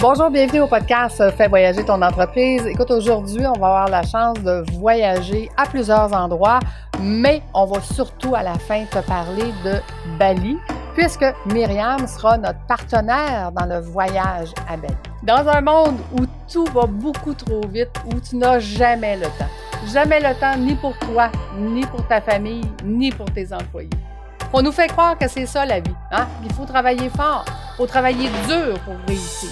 Bonjour, bienvenue au podcast Fais voyager ton entreprise. Écoute, aujourd'hui, on va avoir la chance de voyager à plusieurs endroits, mais on va surtout à la fin te parler de Bali, puisque Myriam sera notre partenaire dans le voyage à Bali. Dans un monde où tout va beaucoup trop vite, où tu n'as jamais le temps. Jamais le temps ni pour toi, ni pour ta famille, ni pour tes employés. On nous fait croire que c'est ça la vie. Hein? Il faut travailler fort, il faut travailler dur pour réussir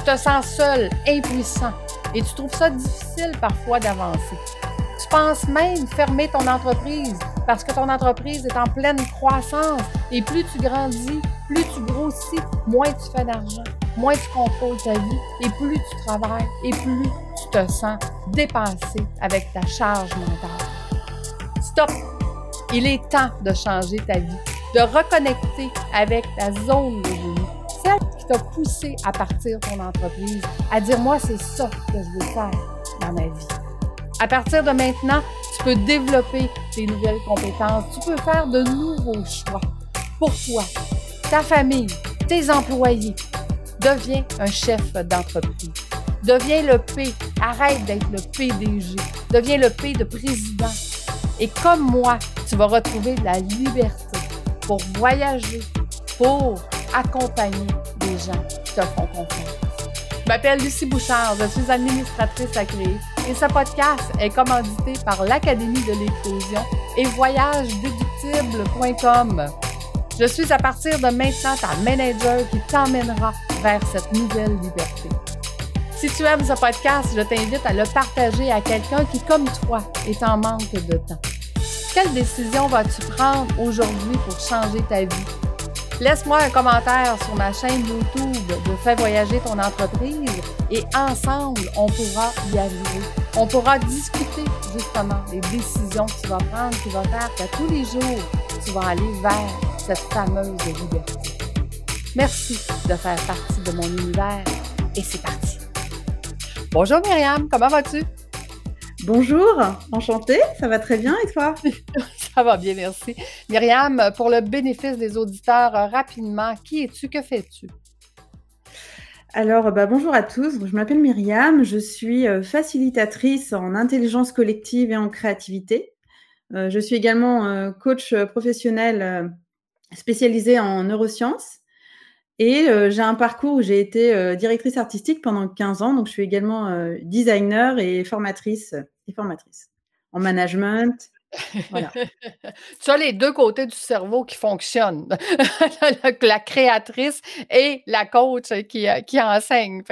tu te sens seul, impuissant et tu trouves ça difficile parfois d'avancer. Tu penses même fermer ton entreprise parce que ton entreprise est en pleine croissance et plus tu grandis, plus tu grossis, moins tu fais d'argent, moins tu contrôles ta vie et plus tu travailles et plus tu te sens dépassé avec ta charge mentale. Stop! Il est temps de changer ta vie, de reconnecter avec ta zone de vie t'a poussé à partir ton entreprise, à dire moi c'est ça que je veux faire dans ma vie. À partir de maintenant, tu peux développer tes nouvelles compétences, tu peux faire de nouveaux choix pour toi, ta famille, tes employés. Deviens un chef d'entreprise. Deviens le P. Arrête d'être le PDG. Deviens le P de président. Et comme moi, tu vas retrouver la liberté pour voyager, pour accompagner des gens qui te font confiance. Je m'appelle Lucie Bouchard, je suis administratrice à et ce podcast est commandité par l'Académie de l'éclosion et voyagesdéductibles.com. Je suis à partir de maintenant ta manager qui t'emmènera vers cette nouvelle liberté. Si tu aimes ce podcast, je t'invite à le partager à quelqu'un qui, comme toi, est en manque de temps. Quelle décision vas-tu prendre aujourd'hui pour changer ta vie? Laisse-moi un commentaire sur ma chaîne YouTube de Fais voyager ton entreprise et ensemble, on pourra y arriver. On pourra discuter justement des décisions que tu vas prendre qui vont faire que tous les jours, tu vas aller vers cette fameuse liberté. Merci de faire partie de mon univers et c'est parti. Bonjour Myriam, comment vas-tu? Bonjour, enchantée, ça va très bien et toi? Ça va bien, merci. Myriam, pour le bénéfice des auditeurs, euh, rapidement, qui es-tu? Que fais-tu? Alors, bah, bonjour à tous. Je m'appelle Myriam. Je suis euh, facilitatrice en intelligence collective et en créativité. Euh, je suis également coach professionnel spécialisé en neurosciences. Et j'ai un parcours où j'ai été directrice artistique pendant 15 ans. Donc, je suis également designer et formatrice, et formatrice en management, tu as les deux côtés du cerveau qui fonctionnent. la créatrice et la coach qui, euh, qui enseigne.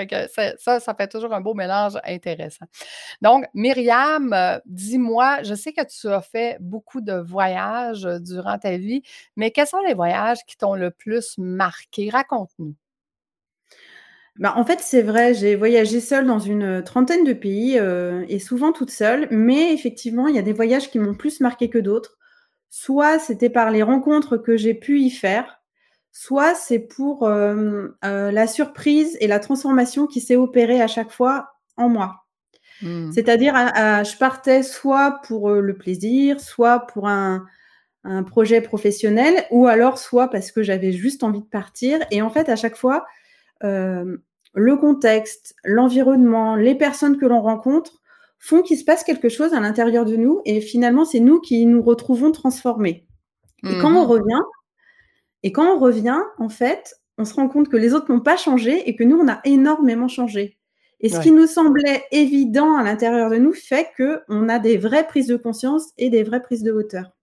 Ça, ça fait toujours un beau mélange intéressant. Donc, Myriam, euh, dis-moi, je sais que tu as fait beaucoup de voyages euh, durant ta vie, mais quels sont les voyages qui t'ont le plus marqué? Raconte-nous. Bah, en fait, c'est vrai, j'ai voyagé seule dans une trentaine de pays euh, et souvent toute seule. Mais effectivement, il y a des voyages qui m'ont plus marqué que d'autres. Soit c'était par les rencontres que j'ai pu y faire, soit c'est pour euh, euh, la surprise et la transformation qui s'est opérée à chaque fois en moi. Mmh. C'est-à-dire, je partais soit pour le plaisir, soit pour un, un projet professionnel, ou alors soit parce que j'avais juste envie de partir. Et en fait, à chaque fois, le contexte, l'environnement, les personnes que l'on rencontre font qu'il se passe quelque chose à l'intérieur de nous et finalement c'est nous qui nous retrouvons transformés. Et quand on mmh revient, et quand on revient, en fait, on se rend compte que les autres n'ont pas changé et que nous on a énormément changé. Et ce qui nous semblait évident à l'intérieur de nous fait que on a des vraies prises de conscience et des vraies prises de hauteur.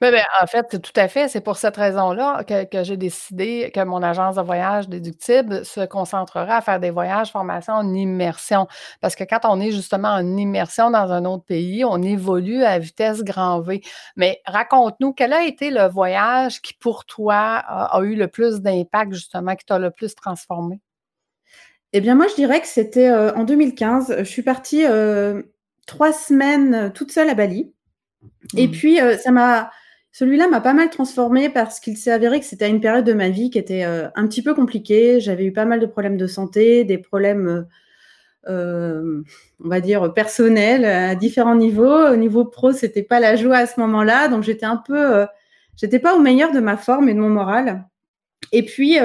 Ben, ben, en fait, tout à fait. C'est pour cette raison-là que, j'ai décidé que mon agence de voyage déductible se concentrera à faire des voyages, formations en immersion. Parce que quand on est justement en immersion dans un autre pays, on évolue à vitesse grand V. Mais raconte-nous, quel a été le voyage qui, pour toi, a, eu le plus d'impact, justement, qui t'a le plus transformé? Eh bien, moi, je dirais que c'était euh, en 2015. Je suis partie euh, trois semaines toute seule à Bali. Et mmh. puis, euh, ça m'a, celui-là m'a pas mal transformée parce qu'il s'est avéré que c'était une période de ma vie qui était euh, un petit peu compliquée. J'avais eu pas mal de problèmes de santé, des problèmes, euh, on va dire, personnels à différents niveaux. Au niveau pro, c'était pas la joie à ce moment-là. Donc, j'étais un peu, j'étais pas au meilleur de ma forme et de mon moral. Et puis,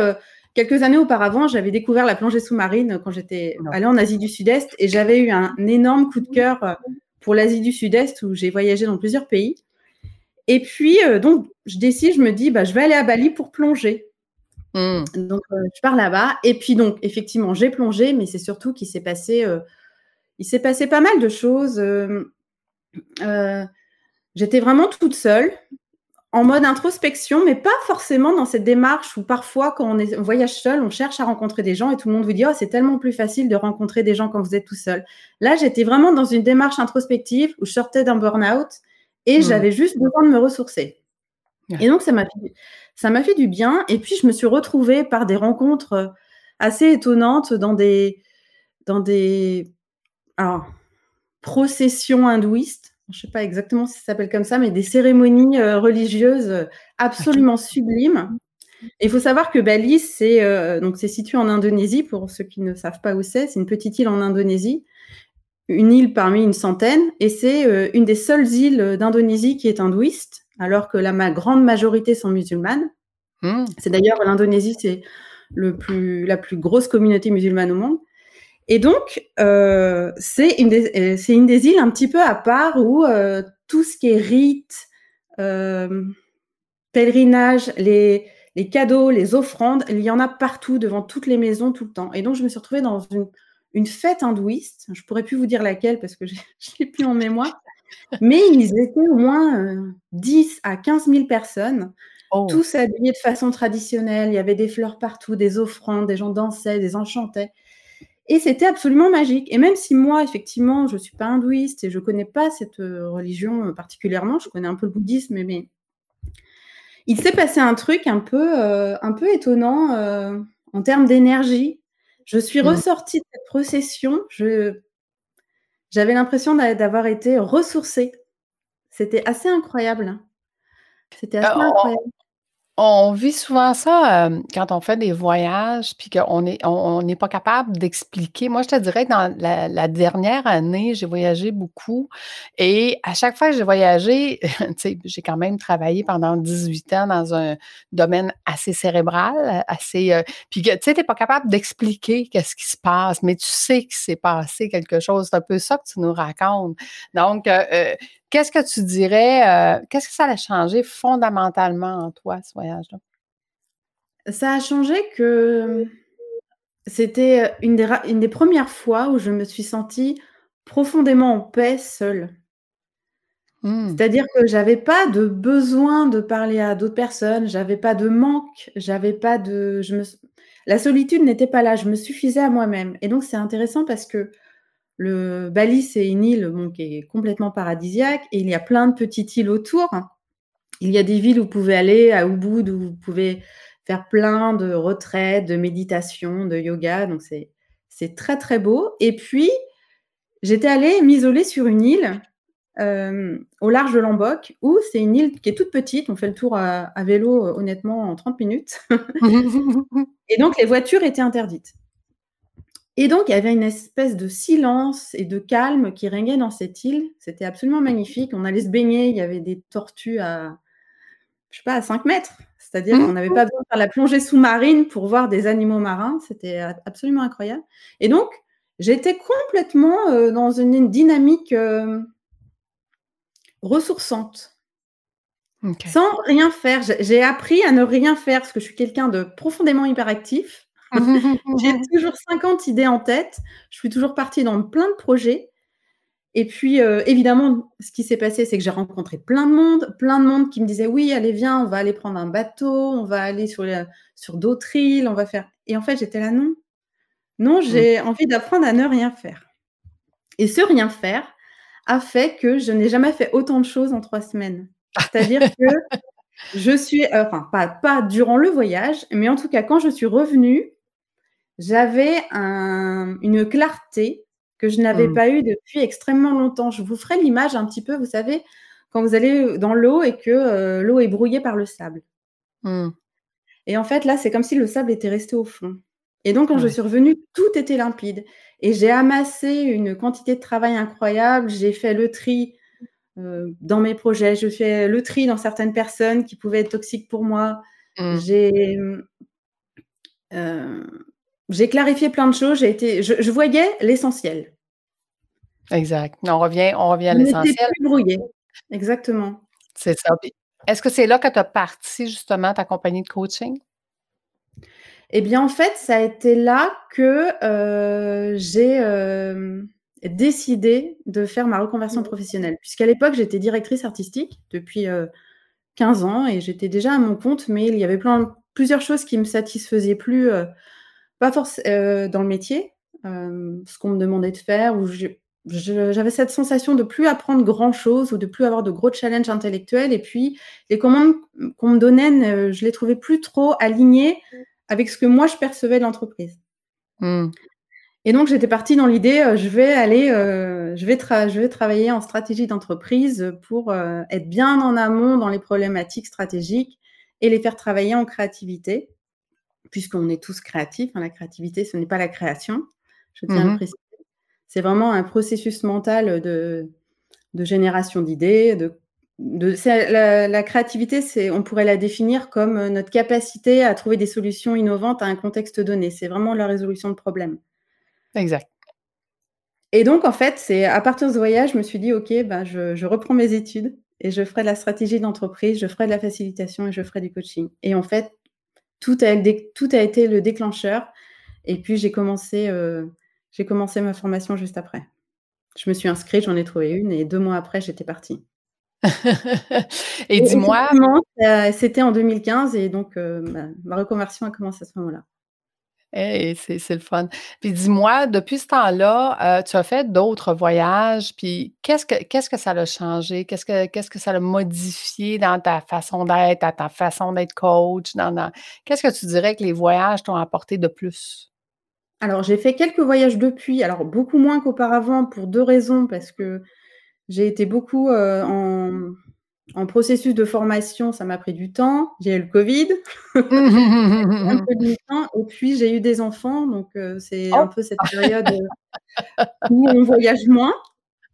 quelques années auparavant, j'avais découvert la plongée sous-marine quand j'étais allée en Asie du Sud-Est et j'avais eu un énorme coup de cœur pour l'Asie du Sud-Est où j'ai voyagé dans plusieurs pays. Et puis, euh, donc, je décide, je me dis, bah, je vais aller à Bali pour plonger. Mmh. Donc, euh, je pars là-bas. Et puis, donc, effectivement, j'ai plongé, mais c'est surtout qu'il s'est passé, il s'est passé pas mal de choses. J'étais vraiment toute seule en mode introspection, mais pas forcément dans cette démarche où parfois, quand on, est, voyage seul, on cherche à rencontrer des gens et tout le monde vous dit oh, c'est tellement plus facile de rencontrer des gens quand vous êtes tout seul. Là, j'étais vraiment dans une démarche introspective où je sortais d'un burn-out et mmh. j'avais juste besoin de me ressourcer. Et donc, ça m'a fait, ça m'a fait du bien. Et puis, je me suis retrouvée par des rencontres euh, assez étonnantes dans des, dans des processions hindouistes je ne sais pas exactement si ça s'appelle comme ça, mais des cérémonies euh, religieuses euh, absolument sublimes. il faut savoir que Bali, c'est euh, donc c'est situé en Indonésie. Pour ceux qui ne savent pas où c'est, c'est une petite île en Indonésie, une île parmi une centaine, et c'est une des seules îles d'Indonésie qui est hindouiste, alors que la grande majorité sont musulmanes. Mmh. C'est d'ailleurs l'Indonésie, c'est le plus la plus grosse communauté musulmane au monde. Et donc, euh, c'est une, euh, une, des îles un petit peu à part où euh, tout ce qui est rite, euh, pèlerinage, les, les, cadeaux, les offrandes, il y en a partout, devant toutes les maisons, tout le temps. Et donc, je me suis retrouvée dans une, une fête hindouiste. Je pourrais plus vous dire laquelle parce que je ne l'ai plus en mémoire. Mais ils étaient au moins 10 à 15 000 personnes. Oh. Tous habillés de façon traditionnelle, il y avait des fleurs partout, des offrandes, des gens dansaient, des enchantaient. Et c'était absolument magique. Et même si moi, effectivement, je ne suis pas hindouiste et je ne connais pas cette euh, religion euh, particulièrement, je connais un peu le bouddhisme, mais, il s'est passé un truc un peu, euh, un peu étonnant en termes d'énergie. Je suis mmh. ressortie de cette procession. j'avais l'impression d'avoir été ressourcée. C'était assez incroyable. C'était assez incroyable. On vit souvent ça, quand on fait des voyages, puis qu'on est on n'est pas capable d'expliquer. Moi, je te dirais que dans la dernière année, j'ai voyagé beaucoup et à chaque fois que j'ai voyagé, j'ai quand même travaillé pendant 18 ans dans un domaine assez cérébral, assez, puis tu sais, tu pas capable d'expliquer qu'est-ce qui se passe, mais tu sais qu'il s'est passé quelque chose. C'est un peu ça que tu nous racontes. Donc, Qu'est-ce que tu dirais, euh, qu'est-ce que ça a changé fondamentalement en toi, ce voyage-là? Ça a changé que c'était une des, une des premières fois où je me suis sentie profondément en paix seule. Mmh. C'est-à-dire que j'avais pas de besoin de parler à d'autres personnes, j'avais pas de manque, j'avais pas de, je me, la solitude n'était pas là, je me suffisais à moi-même. Et donc c'est intéressant parce que le Bali, c'est une île qui est complètement paradisiaque et il y a plein de petites îles autour. Il y a des villes où vous pouvez aller à Ubud où vous pouvez faire plein de retraites, de méditation, de yoga. Donc c'est c'est très très beau. Et puis j'étais allée m'isoler sur une île euh, au large de Lombok où c'est une île qui est toute petite. On fait le tour à vélo honnêtement en 30 minutes. et donc les voitures étaient interdites. Et donc, il y avait une espèce de silence et de calme qui régnait dans cette île. C'était absolument magnifique. On allait se baigner, il y avait des tortues à, je sais pas, à 5 mètres. C'est-à-dire qu'on n'avait pas besoin de faire la plongée sous-marine pour voir des animaux marins. C'était absolument incroyable. Et donc, j'étais complètement euh, dans une dynamique euh, ressourçante. Sans rien faire. J'ai appris à ne rien faire parce que je suis quelqu'un de profondément hyperactif. J'ai toujours 50 idées en tête. Je suis toujours partie dans plein de projets. Et puis, euh, évidemment, ce qui s'est passé, c'est que j'ai rencontré plein de monde, plein de monde qui me disait oui, allez, viens, on va aller prendre un bateau, on va aller sur, sur d'autres îles, on va faire. Et en fait, j'étais là, non. Non, j'ai envie d'apprendre à ne rien faire. Et ce rien faire a fait que je n'ai jamais fait autant de choses en trois semaines. C'est-à-dire que je suis, euh, enfin, pas, pas durant le voyage, mais en tout cas, quand je suis revenue, j'avais une clarté que je n'avais mmh. pas eue depuis extrêmement longtemps. Je vous ferai l'image un petit peu, vous savez, quand vous allez dans l'eau et que euh, l'eau est brouillée par le sable. Mmh. Et en fait, là, c'est comme si le sable était resté au fond. Et donc, quand je suis revenue, tout était limpide. Et j'ai amassé une quantité de travail incroyable. J'ai fait le tri euh, dans mes projets. Je fais le tri dans certaines personnes qui pouvaient être toxiques pour moi. Mmh. J'ai j'ai clarifié plein de choses. J'ai été, je, voyais l'essentiel. Exact. On revient, on revient à l'essentiel. plus brouillé. Exactement. C'est ça. Est-ce que c'est là que tu as parti justement ta compagnie de coaching? Eh bien, en fait, ça a été là que j'ai décidé de faire ma reconversion professionnelle. Puisqu'à l'époque, j'étais directrice artistique depuis 15 ans et j'étais déjà à mon compte, mais il y avait plein, plusieurs choses qui me satisfaisaient plus, pas forcément dans le métier, ce qu'on me demandait de faire, ou j'avais cette sensation de plus apprendre grand chose ou de plus avoir de gros challenges intellectuels. Et puis, les commandes qu'on me donnait, je les trouvais plus trop alignées avec ce que moi je percevais de l'entreprise. Mmh. Et donc, j'étais partie dans l'idée, euh, je vais aller, euh, je, vais je vais travailler en stratégie d'entreprise pour euh, être bien en amont dans les problématiques stratégiques et les faire travailler en créativité, puisqu'on est tous créatifs. Hein, la créativité, ce n'est pas la création, je tiens à le mmh préciser. C'est vraiment un processus mental de, de génération d'idées. De, de la, la, créativité, c'est, on pourrait la définir comme notre capacité à trouver des solutions innovantes à un contexte donné. C'est vraiment la résolution de problèmes. Exact. Et donc, en fait, c'est à partir de ce voyage, je me suis dit, OK, ben, je, reprends mes études et je ferai de la stratégie d'entreprise, je ferai de la facilitation et je ferai du coaching. Et en fait, tout a, tout a été le déclencheur. Et puis, j'ai commencé, euh, j'ai commencé ma formation juste après. Je me suis inscrite, j'en ai trouvé une et deux mois après, j'étais partie. et dis-moi. C'était en 2015 et donc euh, ma reconversion a commencé à ce moment-là. Hey, c'est le fun. Puis dis-moi, depuis ce temps-là, euh, tu as fait d'autres voyages, puis qu'est-ce que ça a changé? Qu'est-ce que ça a modifié dans ta façon d'être, dans ta façon d'être coach, dans qu'est-ce que tu dirais que les voyages t'ont apporté de plus? Alors, j'ai fait quelques voyages depuis, alors beaucoup moins qu'auparavant pour deux raisons, parce que j'ai été beaucoup, euh, en en processus de formation, ça m'a pris du temps. J'ai eu le Covid, un peu de temps, et puis j'ai eu des enfants, donc euh, c'est un oh! peu cette période euh, où on voyage moins.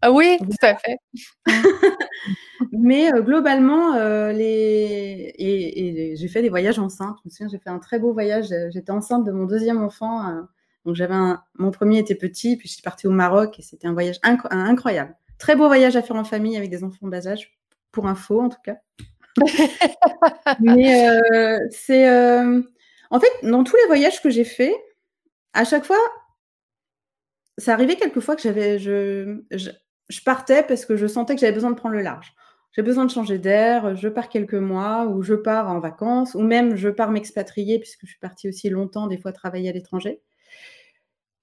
Ah oui, tout à fait. Mais euh, globalement, les... et, j'ai fait des voyages enceintes. Je me souviens, j'ai fait un très beau voyage. J'étais enceinte de mon deuxième enfant. donc j'avais mon premier était petit, puis je suis partie au Maroc et c'était un voyage incroyable. Très beau voyage à faire en famille avec des enfants bas âge pour info en tout cas. Mais euh, c'est. Euh, en fait, dans tous les voyages que j'ai faits, à chaque fois, ça arrivait quelquefois que j'avais. Je, je, partais parce que je sentais que j'avais besoin de prendre le large. J'ai besoin de changer d'air, je pars quelques mois, ou je pars en vacances, ou même je pars m'expatrier, puisque je suis partie aussi longtemps, des fois travailler à l'étranger.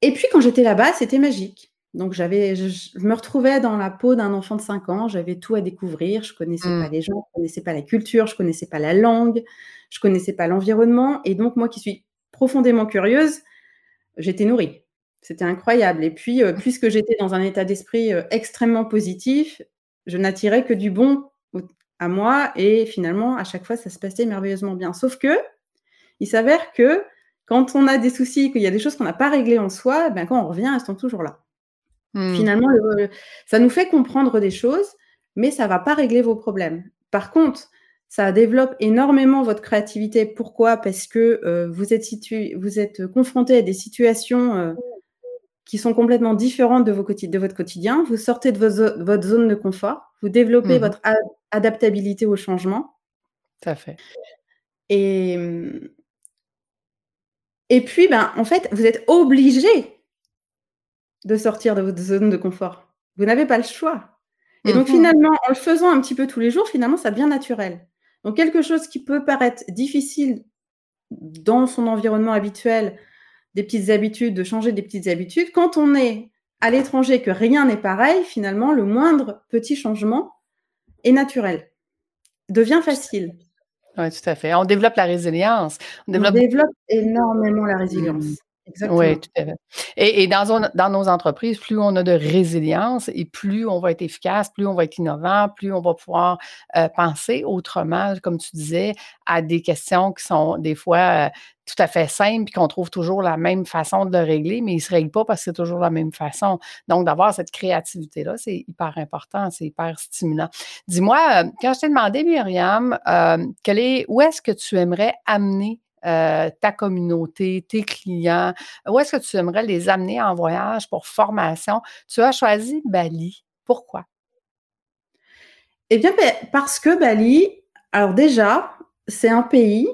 Et puis quand j'étais là-bas, c'était magique. Donc j'avais, je, me retrouvais dans la peau d'un enfant de 5 ans, j'avais tout à découvrir, je connaissais pas mmh. les gens, je connaissais pas la culture, je connaissais pas la langue, je connaissais pas l'environnement, et donc moi qui suis profondément curieuse, j'étais nourrie. C'était incroyable. Et puis, euh, puisque j'étais dans un état d'esprit euh, extrêmement positif, je n'attirais que du bon à moi, et finalement, à chaque fois, ça se passait merveilleusement bien. Sauf que, il s'avère que quand on a des soucis, qu'il y a des choses qu'on n'a pas réglées en soi, ben, quand on revient, elles sont toujours là. Mmh. Finalement, ça nous fait comprendre des choses, mais ça ne va pas régler vos problèmes. Par contre, ça développe énormément votre créativité. Pourquoi? Parce que euh, vous, êtes vous êtes confronté à des situations euh, qui sont complètement différentes de, vos de, votre quotidien. Vous sortez de votre zone de confort. Vous développez mmh votre adaptabilité au changement. Ça fait. Et, et puis, ben, en fait, vous êtes obligé de sortir de votre zone de confort. Vous n'avez pas le choix. Et donc, mmh finalement, en le faisant un petit peu tous les jours, finalement, ça devient naturel. Donc, quelque chose qui peut paraître difficile dans son environnement habituel, des petites habitudes, de changer des petites habitudes, quand on est à l'étranger, que rien n'est pareil, finalement, le moindre petit changement est naturel, devient facile. Oui, tout à fait. On développe la résilience. On développe, énormément la résilience. Mmh. Oui, tout à fait. Et, dans, dans, nos entreprises, plus on a de résilience et plus on va être efficace, plus on va être innovant, plus on va pouvoir euh, penser autrement, comme tu disais, à des questions qui sont des fois euh, tout à fait simples et qu'on trouve toujours la même façon de le régler, mais ils ne se règlent pas parce que c'est toujours la même façon. Donc, d'avoir cette créativité-là, c'est hyper important, c'est hyper stimulant. Dis-moi, euh, quand je t'ai demandé, Myriam, est, où est-ce que tu aimerais amener euh, ta communauté, tes clients? Où est-ce que tu aimerais les amener en voyage pour formation? Tu as choisi Bali. Pourquoi? Eh bien, ben, parce que Bali, alors déjà, c'est un pays.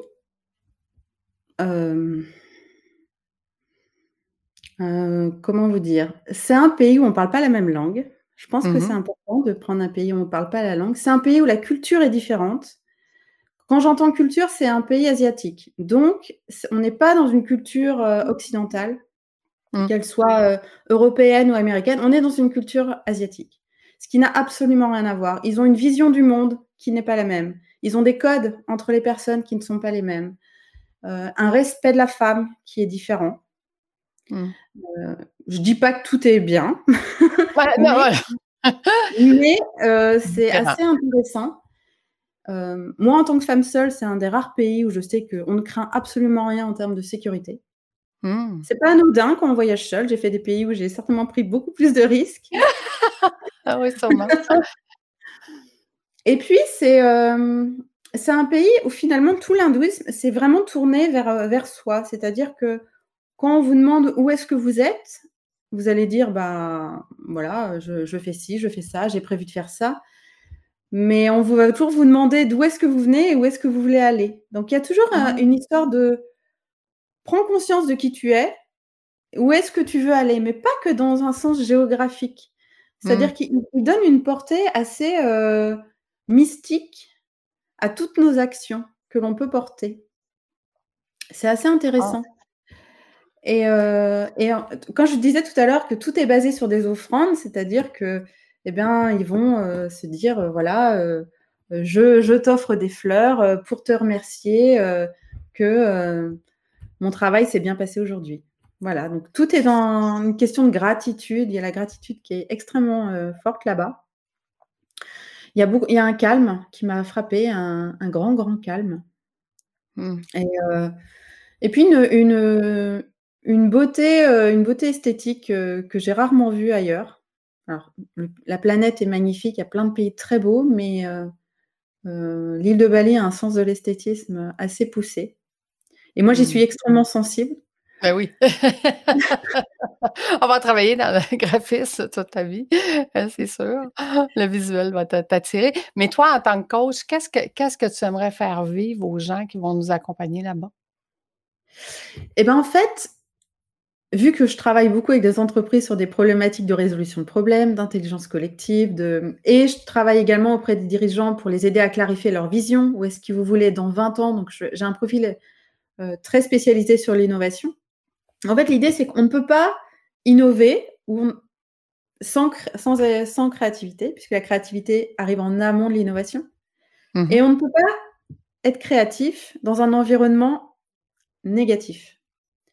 Euh, euh, comment vous dire? C'est un pays où on ne parle pas la même langue. Je pense que Mmh c'est important de prendre un pays où on ne parle pas la langue. C'est un pays où la culture est différente. Quand j'entends culture, c'est un pays asiatique. Donc, on n'est pas dans une culture euh, occidentale, mmh. qu'elle soit euh, européenne ou américaine. On est dans une culture asiatique, ce qui n'a absolument rien à voir. Ils ont une vision du monde qui n'est pas la même. Ils ont des codes entre les personnes qui ne sont pas les mêmes. Euh, un respect de la femme qui est différent. Mmh. je dis pas que tout est bien, mais, c'est assez intéressant euh, moi, en tant que femme seule, c'est un des rares pays où je sais qu'on ne craint absolument rien en termes de sécurité. Mmh. C'est pas anodin quand on voyage seul. J'ai fait des pays où j'ai certainement pris beaucoup plus de risques. ah oui, sûrement. Et puis, c'est euh, c'est un pays où finalement tout l'hindouisme, c'est vraiment tourné vers, euh, vers soi. C'est-à-dire que quand on vous demande où est-ce que vous êtes, vous allez dire, bah voilà, je, je fais ci, je fais ça, j'ai prévu de faire ça. Mais on va toujours vous demander d'où est-ce que vous venez et où est-ce que vous voulez aller. Donc il y a toujours mmh. une histoire de prends conscience de qui tu es, où est-ce que tu veux aller, mais pas que dans un sens géographique. C'est-à-dire mmh. qu'il donne une portée assez euh, mystique à toutes nos actions que l'on peut porter. C'est assez intéressant. Ah. Et, euh, et, quand je disais tout à l'heure que tout est basé sur des offrandes, c'est-à-dire que eh bien, ils vont euh, se dire, euh, voilà, euh, je, t'offre des fleurs pour te remercier que mon travail s'est bien passé aujourd'hui. Voilà, donc tout est dans une question de gratitude. Il y a la gratitude qui est extrêmement forte là-bas. Il y, a beaucoup, il y a un calme qui m'a frappé, un, grand, grand calme. Mmh. Et, puis une, une, beauté, une beauté esthétique que j'ai rarement vue ailleurs. Alors, la planète est magnifique, il y a plein de pays très beaux, mais euh, euh, l'île de Bali a un sens de l'esthétisme assez poussé. Et moi, j'y mmh. suis extrêmement sensible. Ben oui. On va travailler dans le graphisme toute ta vie, hein, c'est sûr. Le visuel va t'attirer. Mais toi, en tant que coach, qu'est-ce que, qu'est-ce que tu aimerais faire vivre aux gens qui vont nous accompagner là-bas? Eh bien, en fait, vu que je travaille beaucoup avec des entreprises sur des problématiques de résolution de problèmes, d'intelligence collective, de... et je travaille également auprès des dirigeants pour les aider à clarifier leur vision, où est-ce qu'ils vous voulez dans 20 ans. Donc, j'ai un profil euh, très spécialisé sur l'innovation. En fait, l'idée, c'est qu'on ne peut pas innover sans, sans, sans, créativité, puisque la créativité arrive en amont de l'innovation. Mmh et on ne peut pas être créatif dans un environnement négatif.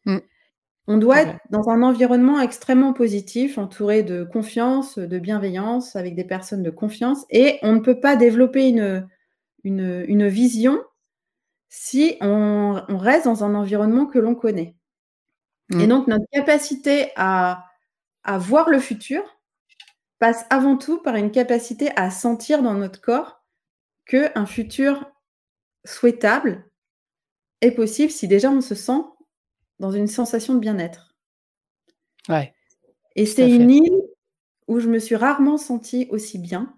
Mmh. On doit être dans un environnement extrêmement positif, entouré de confiance, de bienveillance, avec des personnes de confiance. Et on ne peut pas développer une, une, vision si on, reste dans un environnement que l'on connaît. Et mmh. donc, notre capacité à, à voir le futur passe avant tout par une capacité à sentir dans notre corps qu'un futur souhaitable est possible si déjà on se sent dans une sensation de bien-être. Ouais. Et c'est une île où je me suis rarement sentie aussi bien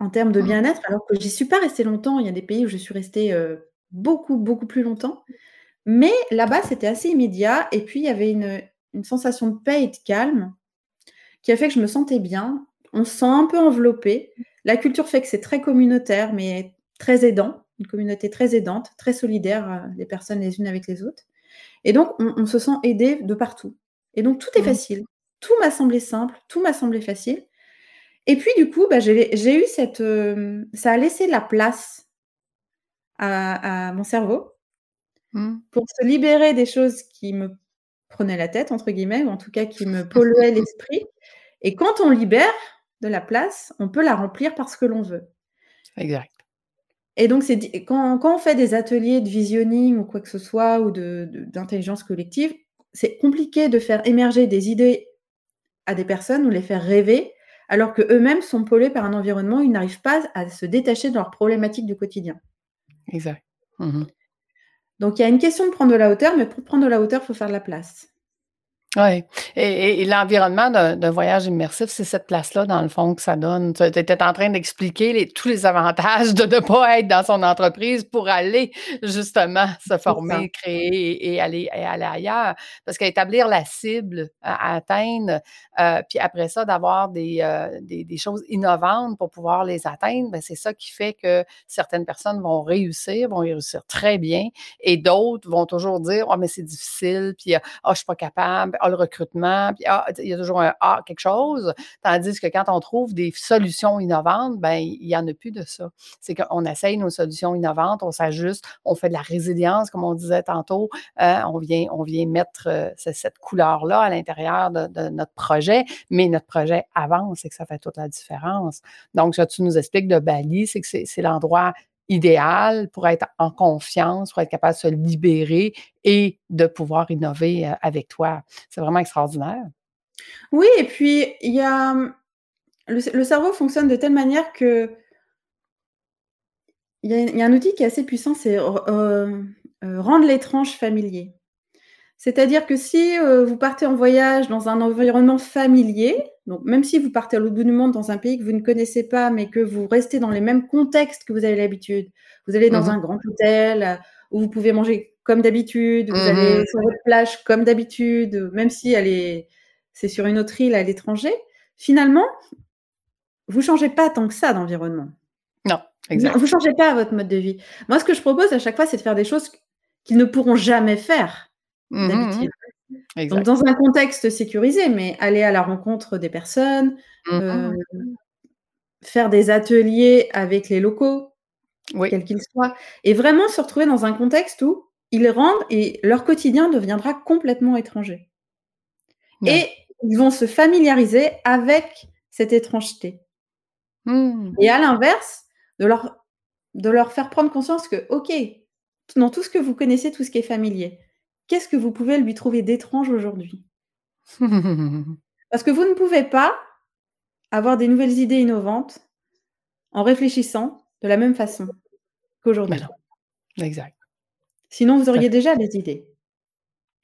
en termes de mmh. bien-être, alors que j'y suis pas restée longtemps. Il y a des pays où je suis restée euh, beaucoup, beaucoup plus longtemps. Mais là-bas, c'était assez immédiat. Et puis, il y avait une, une, sensation de paix et de calme qui a fait que je me sentais bien. On se sent un peu enveloppé. La culture fait que c'est très communautaire, mais très aidant. Une communauté très aidante, très solidaire, euh, les personnes les unes avec les autres. Et donc, on, se sent aidé de partout. Et donc, tout est mmh. facile. Tout m'a semblé simple, tout m'a semblé facile. Et puis, du coup, bah, j'ai eu cette. Euh, ça a laissé la place à, mon cerveau mmh. pour se libérer des choses qui me prenaient la tête, entre guillemets, ou en tout cas qui me polluaient l'esprit. Et quand on libère de la place, on peut la remplir par ce que l'on veut. Exact. Et donc, c'est quand, quand, on fait des ateliers de visionning ou quoi que ce soit, ou d'intelligence collective, c'est compliqué de faire émerger des idées à des personnes ou les faire rêver, alors qu'eux-mêmes sont pollués par un environnement où ils n'arrivent pas à se détacher de leurs problématiques du quotidien. Exact. Mmh Donc il y a une question de prendre de la hauteur, mais pour prendre de la hauteur, il faut faire de la place. Oui. Et, l'environnement d'un voyage immersif, c'est cette place-là, dans le fond, que ça donne. Tu étais en train d'expliquer tous les avantages de ne pas être dans son entreprise pour aller justement se former, créer et, aller, aller ailleurs. Parce qu'établir la cible à, atteindre, euh, puis après ça, d'avoir euh, des, des, choses innovantes pour pouvoir les atteindre, ben, c'est ça qui fait que certaines personnes vont réussir, vont réussir très bien, et d'autres vont toujours dire Oh, mais c'est difficile, puis oh, je ne suis pas capable ah, le recrutement, puis ah, il y a toujours un ah, quelque chose. Tandis que quand on trouve des solutions innovantes, ben il n'y en a plus de ça. C'est qu'on essaye nos solutions innovantes, on s'ajuste, on fait de la résilience, comme on disait tantôt, euh, on, vient, on vient mettre euh, cette couleur-là à l'intérieur de, notre projet, mais notre projet avance et que ça fait toute la différence. Donc, ce que tu nous expliques de Bali, c'est que c'est l'endroit idéal pour être en confiance, pour être capable de se libérer et de pouvoir innover euh, avec toi. C'est vraiment extraordinaire. Oui, et puis il y a le, cerveau fonctionne de telle manière que il y, a, un outil qui est assez puissant, c'est euh, euh, rendre l'étrange familier. C'est-à-dire que si vous partez en voyage dans un environnement familier, donc, même si vous partez à l'autre bout du monde dans un pays que vous ne connaissez pas, mais que vous restez dans les mêmes contextes que vous avez l'habitude, vous allez dans mmh un grand hôtel euh, où vous pouvez manger comme d'habitude, vous mmh allez sur votre plage comme d'habitude, même si elle est, c'est sur une autre île à l'étranger, finalement, vous changez pas tant que ça d'environnement. Non, exact. Vous changez pas votre mode de vie. Moi, ce que je propose à chaque fois, c'est de faire des choses qu'ils ne pourront jamais faire mmh Donc, dans un contexte sécurisé, mais aller à la rencontre des personnes, mmh euh, faire des ateliers avec les locaux, quels qu'ils soient, et vraiment se retrouver dans un contexte où ils rendent et leur quotidien deviendra complètement étranger. Et ils vont se familiariser avec cette étrangeté. Mmh. Et à l'inverse, de leur, de leur faire prendre conscience que, OK, dans tout ce que vous connaissez, tout ce qui est familier, qu'est-ce que vous pouvez lui trouver d'étrange aujourd'hui? Parce que vous ne pouvez pas avoir des nouvelles idées innovantes en réfléchissant de la même façon qu'aujourd'hui. Exact. Sinon, vous auriez déjà des idées.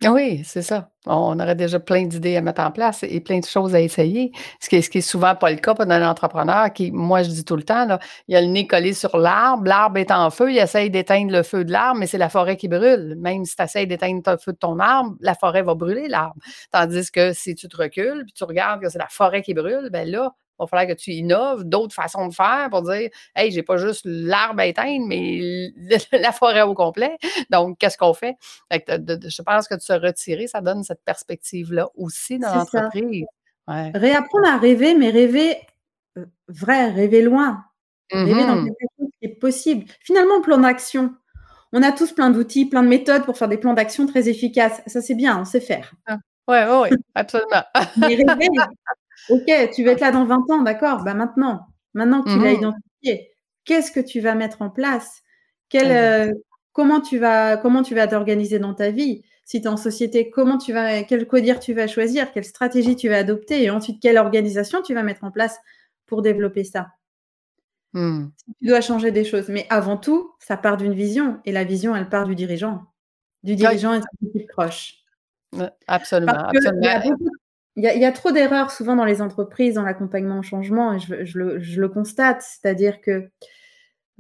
Ah oui, c'est ça. On aurait déjà plein d'idées à mettre en place et plein de choses à essayer, ce qui est, souvent pas le cas pour un entrepreneur qui, moi, je dis tout le temps, là, il a le nez collé sur l'arbre, l'arbre est en feu, il essaye d'éteindre le feu de l'arbre, mais c'est la forêt qui brûle. Même si tu essayes d'éteindre le feu de ton arbre, la forêt va brûler l'arbre. Tandis que si tu te recules, puis tu regardes que c'est la forêt qui brûle, ben là, il va falloir que tu innoves d'autres façons de faire pour dire Hey, j'ai pas juste l'arbre à éteindre, mais la forêt au complet. Donc, qu'est-ce qu'on fait? je pense que de se retirer, ça donne cette perspective-là aussi dans l'entreprise. Réapprendre à rêver, mais rêver euh, vrai, rêver loin. Rêver dans mmh quelque chose qui est possible. Finalement, plan d'action. On a tous plein d'outils, plein de méthodes pour faire des plans d'action très efficaces. Ça, c'est bien, on sait faire. Oui, oui, ouais, absolument. mais rêver, Ok, tu vas être là dans 20 ans, d'accord. Bah maintenant, maintenant que tu l'as mmh identifié, qu'est-ce que tu vas mettre en place? Euh, comment, tu vas, comment tu vas t'organiser dans ta vie? Si tu es en société, comment tu vas, quel codir tu vas choisir? Quelle stratégie tu vas adopter? Et ensuite, quelle organisation tu vas mettre en place pour développer ça? Mmh. Tu dois changer des choses. Mais avant tout, ça part d'une vision. Et la vision, elle part du dirigeant. Du dirigeant et de son équipe proche. Absolument. absolument. Il y, a, trop d'erreurs souvent dans les entreprises, dans l'accompagnement au changement, et je, le, constate, c'est-à-dire que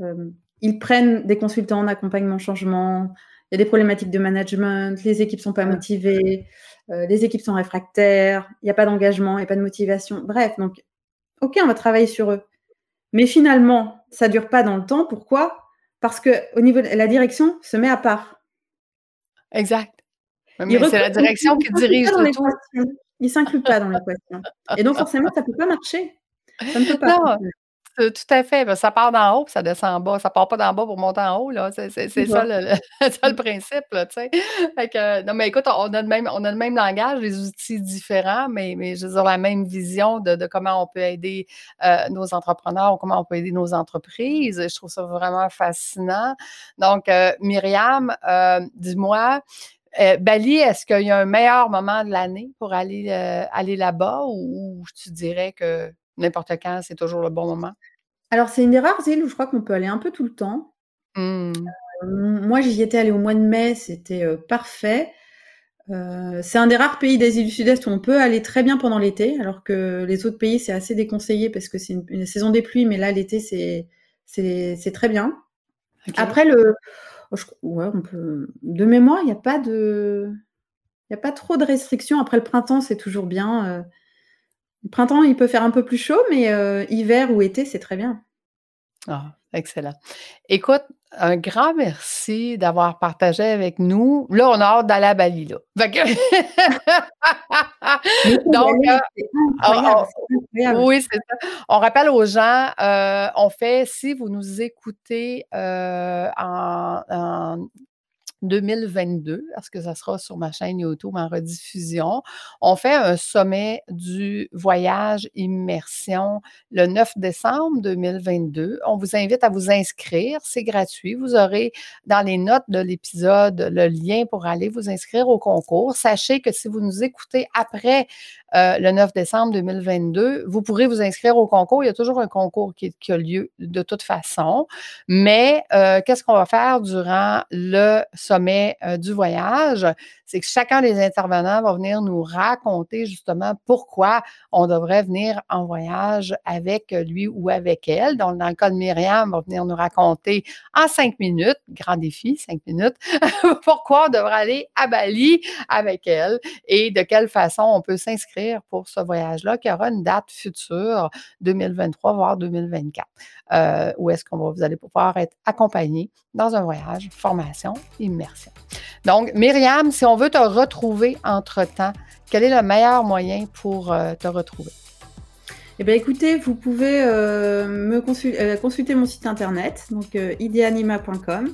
euh, ils prennent des consultants en accompagnement au changement, il y a des problématiques de management, les équipes sont pas motivées, euh, les équipes sont réfractaires, il n'y a pas d'engagement, il n'y a pas de motivation. Bref, donc, ok, on va travailler sur eux. Mais finalement, ça dure pas dans le temps. Pourquoi? Parce que au niveau de la direction se met à part. Exact. c'est la direction qui dirige le tout. Il ne s'inclut pas dans l'équation. Et donc, forcément, ça ne peut pas marcher. Ça ne peut pas. Non, tout à fait. Ça part d'en haut, puis ça descend en bas. Ça part pas d'en bas pour monter en haut. C'est, ça, le, principe. non, mais écoute, on a, le même, on a le même langage, des outils différents, mais, mais je veux dire, la même vision de, comment on peut aider euh, nos entrepreneurs, comment on peut aider nos entreprises. Je trouve ça vraiment fascinant. Donc, euh, Myriam, euh, dis-moi, euh, Bali, est-ce qu'il y a un meilleur moment de l'année pour aller, euh, aller là-bas ou, tu dirais que n'importe quand, c'est toujours le bon moment? Alors, c'est une des rares îles où je crois qu'on peut aller un peu tout le temps. Mmh. moi, j'y étais allée au mois de mai, c'était parfait. c'est un des rares pays d'Asie du Sud-Est où on peut aller très bien pendant l'été, alors que les autres pays, c'est assez déconseillé parce que c'est une, saison des pluies, mais là, l'été, c'est très bien. Après, le, de mémoire, il n'y a pas a pas trop de restrictions. Après le printemps, c'est toujours bien. le printemps, il peut faire un peu plus chaud, mais hiver ou été, c'est très bien. Ah, excellent. Écoute, un grand merci d'avoir partagé avec nous. Là, on a hâte d'aller à Bali, là. Donc, oui, c'est ça. On rappelle aux gens, euh, on fait, si vous nous écoutez euh, en, 2022, parce que ça sera sur ma chaîne YouTube en rediffusion. On fait un sommet du voyage immersion le 9 décembre 2022. On vous invite à vous inscrire. C'est gratuit. Vous aurez dans les notes de l'épisode le lien pour aller vous inscrire au concours. Sachez que si vous nous écoutez après euh, le 9 décembre 2022. Vous pourrez vous inscrire au concours. Il y a toujours un concours qui, a lieu de toute façon. Mais euh, qu'est-ce qu'on va faire durant le sommet? Euh, du voyage? C'est que chacun des intervenants va venir nous raconter justement pourquoi on devrait venir en voyage avec lui ou avec elle. Donc, dans le cas de Myriam, va venir nous raconter en cinq minutes, grand défi, cinq minutes, pourquoi on devrait aller à Bali avec elle et de quelle façon on peut s'inscrire pour ce voyage-là qui aura une date future, 2023, voire 2024, euh, où est-ce qu'on va, vous allez pouvoir être accompagné dans un voyage, formation, immersion. Donc, Myriam, si on veut te retrouver entre-temps, quel est le meilleur moyen pour euh, te retrouver? Eh bien, écoutez, vous pouvez euh, me euh, consulter mon site internet, donc ideanima.com.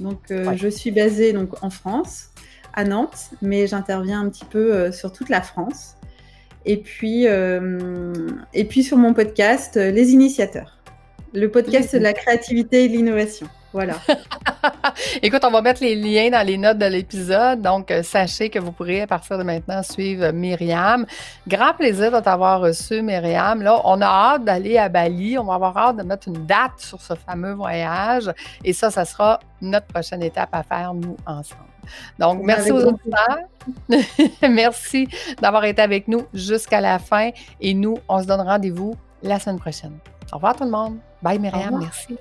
Donc, je suis basée donc, en France, à Nantes, mais j'interviens un petit peu sur toute la France. Et puis, et puis sur mon podcast, Les Initiateurs. Le podcast de la créativité et de l'innovation. Voilà. Écoute, on va mettre les liens dans les notes de l'épisode. Donc, euh, sachez que vous pourrez à partir de maintenant suivre Myriam. Grand plaisir de t'avoir reçu, Myriam. Là, on a hâte d'aller à Bali. On va avoir hâte de mettre une date sur ce fameux voyage. Et ça, ça sera notre prochaine étape à faire, nous, ensemble. Donc, merci aux auditeurs. merci d'avoir été avec nous jusqu'à la fin. Et nous, on se donne rendez-vous la semaine prochaine. Au revoir tout le monde. Bye Myriam, merci.